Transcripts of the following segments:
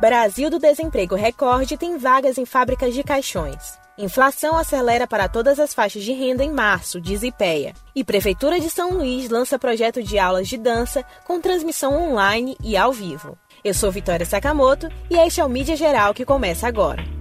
Brasil do desemprego recorde tem vagas em fábricas de caixões. Inflação acelera para todas as faixas de renda em março, diz IPEA. E Prefeitura de São Luís lança projeto de aulas de dança com transmissão online e ao vivo. Eu sou Vitória Sakamoto e este é o Mídia Geral que começa agora.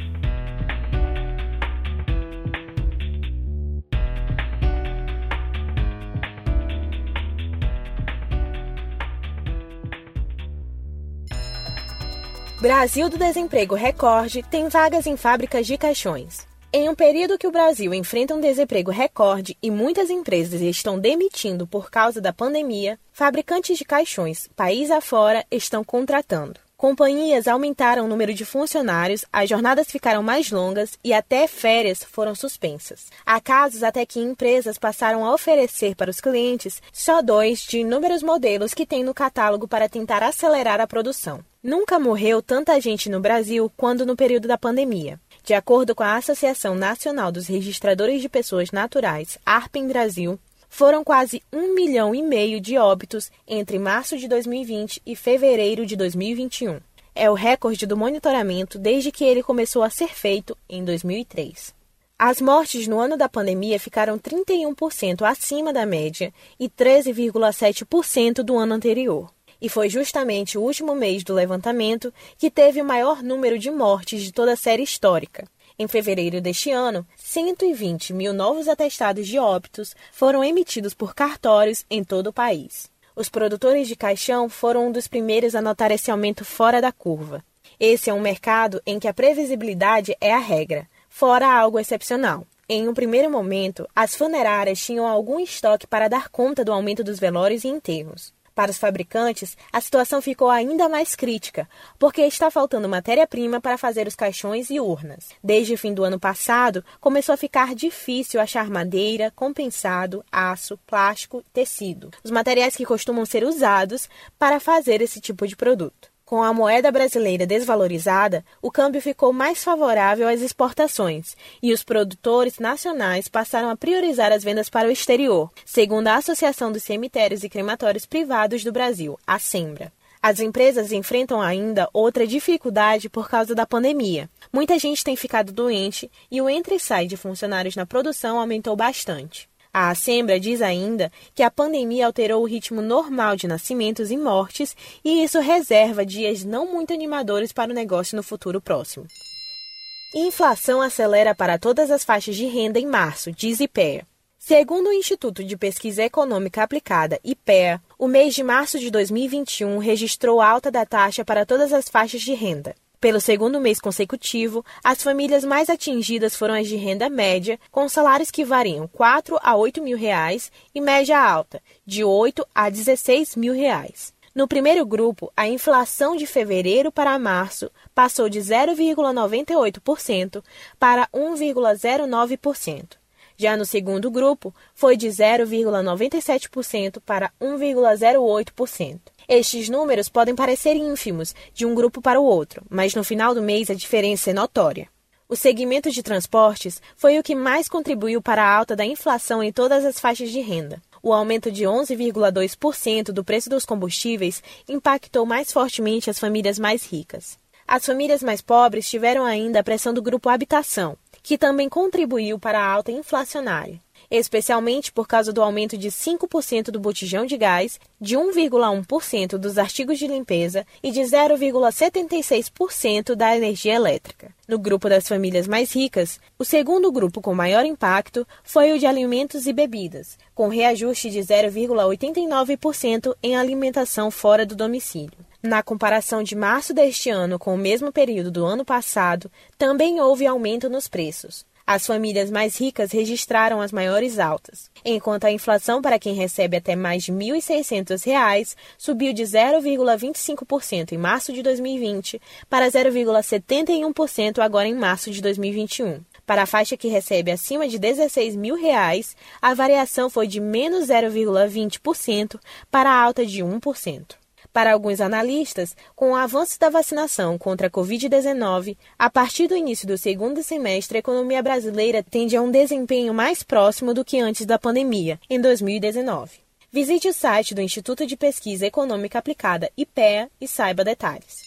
Brasil do desemprego recorde tem vagas em fábricas de caixões. Em um período que o Brasil enfrenta um desemprego recorde e muitas empresas estão demitindo por causa da pandemia, fabricantes de caixões, país afora, estão contratando. Companhias aumentaram o número de funcionários, as jornadas ficaram mais longas e até férias foram suspensas. Há casos até que empresas passaram a oferecer para os clientes só dois de inúmeros modelos que têm no catálogo para tentar acelerar a produção. Nunca morreu tanta gente no Brasil quanto no período da pandemia. De acordo com a Associação Nacional dos Registradores de Pessoas Naturais, ARPEN Brasil, foram quase um milhão e meio de óbitos entre março de 2020 e fevereiro de 2021. É o recorde do monitoramento desde que ele começou a ser feito em 2003. As mortes no ano da pandemia ficaram 31% acima da média e 13,7% do ano anterior e foi justamente o último mês do levantamento que teve o maior número de mortes de toda a série histórica. Em fevereiro deste ano, 120 mil novos atestados de óbitos foram emitidos por cartórios em todo o país. Os produtores de caixão foram um dos primeiros a notar esse aumento fora da curva. Esse é um mercado em que a previsibilidade é a regra, fora algo excepcional. Em um primeiro momento, as funerárias tinham algum estoque para dar conta do aumento dos velórios e enterros. Para os fabricantes, a situação ficou ainda mais crítica, porque está faltando matéria-prima para fazer os caixões e urnas. Desde o fim do ano passado, começou a ficar difícil achar madeira, compensado, aço, plástico, tecido, os materiais que costumam ser usados para fazer esse tipo de produto. Com a moeda brasileira desvalorizada, o câmbio ficou mais favorável às exportações e os produtores nacionais passaram a priorizar as vendas para o exterior, segundo a Associação dos Cemitérios e Crematórios Privados do Brasil, a SEMBRA. As empresas enfrentam ainda outra dificuldade por causa da pandemia. Muita gente tem ficado doente e o entre e sai de funcionários na produção aumentou bastante. A Assembra diz ainda que a pandemia alterou o ritmo normal de nascimentos e mortes e isso reserva dias não muito animadores para o negócio no futuro próximo. Inflação acelera para todas as faixas de renda em março, diz IPEA. Segundo o Instituto de Pesquisa Econômica Aplicada, IPEA, o mês de março de 2021 registrou alta da taxa para todas as faixas de renda. Pelo segundo mês consecutivo, as famílias mais atingidas foram as de renda média, com salários que variam 4 a 8 mil reais e média alta, de 8 a 16 mil reais. No primeiro grupo, a inflação de fevereiro para março passou de 0,98% para 1,09%. Já no segundo grupo, foi de 0,97% para 1,08%. Estes números podem parecer ínfimos de um grupo para o outro, mas no final do mês a diferença é notória. O segmento de transportes foi o que mais contribuiu para a alta da inflação em todas as faixas de renda. O aumento de 11,2% do preço dos combustíveis impactou mais fortemente as famílias mais ricas. As famílias mais pobres tiveram ainda a pressão do grupo habitação, que também contribuiu para a alta inflacionária especialmente por causa do aumento de 5% do botijão de gás, de 1,1% dos artigos de limpeza e de 0,76% da energia elétrica. No grupo das famílias mais ricas, o segundo grupo com maior impacto foi o de alimentos e bebidas, com reajuste de 0,89% em alimentação fora do domicílio. Na comparação de março deste ano com o mesmo período do ano passado, também houve aumento nos preços. As famílias mais ricas registraram as maiores altas, enquanto a inflação para quem recebe até mais de R$ 1.600 subiu de 0,25% em março de 2020 para 0,71% agora em março de 2021. Para a faixa que recebe acima de 16 mil reais, a variação foi de menos 0,20% para a alta de 1%. Para alguns analistas, com o avanço da vacinação contra a Covid-19, a partir do início do segundo semestre, a economia brasileira tende a um desempenho mais próximo do que antes da pandemia, em 2019. Visite o site do Instituto de Pesquisa Econômica Aplicada, IPEA, e saiba detalhes.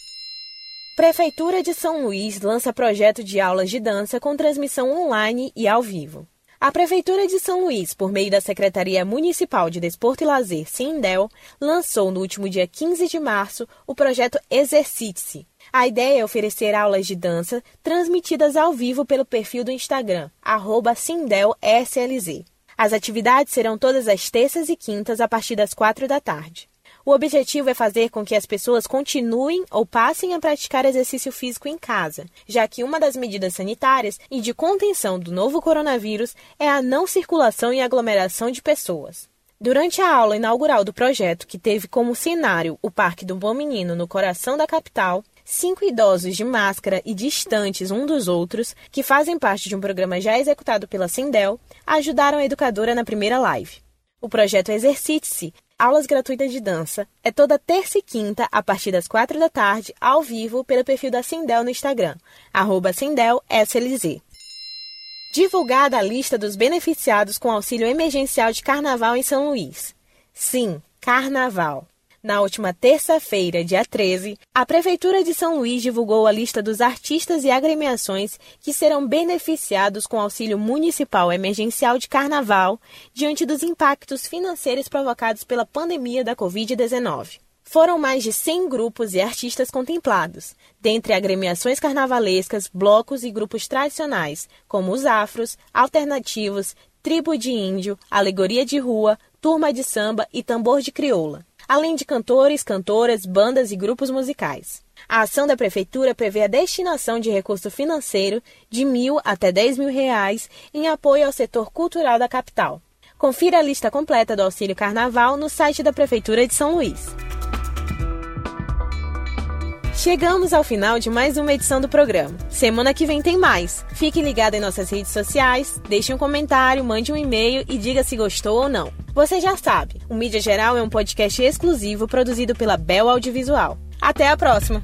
Prefeitura de São Luís lança projeto de aulas de dança com transmissão online e ao vivo. A Prefeitura de São Luís, por meio da Secretaria Municipal de Desporto e Lazer, Sindel, lançou no último dia 15 de março o projeto Exercite-se. A ideia é oferecer aulas de dança transmitidas ao vivo pelo perfil do Instagram, SindelSLZ. As atividades serão todas as terças e quintas a partir das quatro da tarde. O objetivo é fazer com que as pessoas continuem ou passem a praticar exercício físico em casa, já que uma das medidas sanitárias e de contenção do novo coronavírus é a não circulação e aglomeração de pessoas. Durante a aula inaugural do projeto, que teve como cenário o Parque do Bom Menino no coração da capital, cinco idosos de máscara e distantes um dos outros, que fazem parte de um programa já executado pela Sindel, ajudaram a educadora na primeira live. O projeto Exercite-se aulas gratuitas de dança. É toda terça e quinta, a partir das quatro da tarde, ao vivo, pelo perfil da Sindel no Instagram, arroba. Divulgada a lista dos beneficiados com auxílio emergencial de carnaval em São Luís. Sim, carnaval. Na última terça-feira, dia 13, a Prefeitura de São Luís divulgou a lista dos artistas e agremiações que serão beneficiados com auxílio municipal emergencial de carnaval diante dos impactos financeiros provocados pela pandemia da Covid-19. Foram mais de 100 grupos e artistas contemplados, dentre agremiações carnavalescas, blocos e grupos tradicionais, como os afros, alternativos, tribo de índio, alegoria de rua, turma de samba e tambor de crioula além de cantores, cantoras, bandas e grupos musicais. A ação da Prefeitura prevê a destinação de recurso financeiro de mil até dez mil reais em apoio ao setor cultural da capital. Confira a lista completa do Auxílio Carnaval no site da Prefeitura de São Luís. Chegamos ao final de mais uma edição do programa. Semana que vem tem mais. Fique ligado em nossas redes sociais, deixe um comentário, mande um e-mail e diga se gostou ou não. Você já sabe, o Mídia Geral é um podcast exclusivo produzido pela Bel Audiovisual. Até a próxima!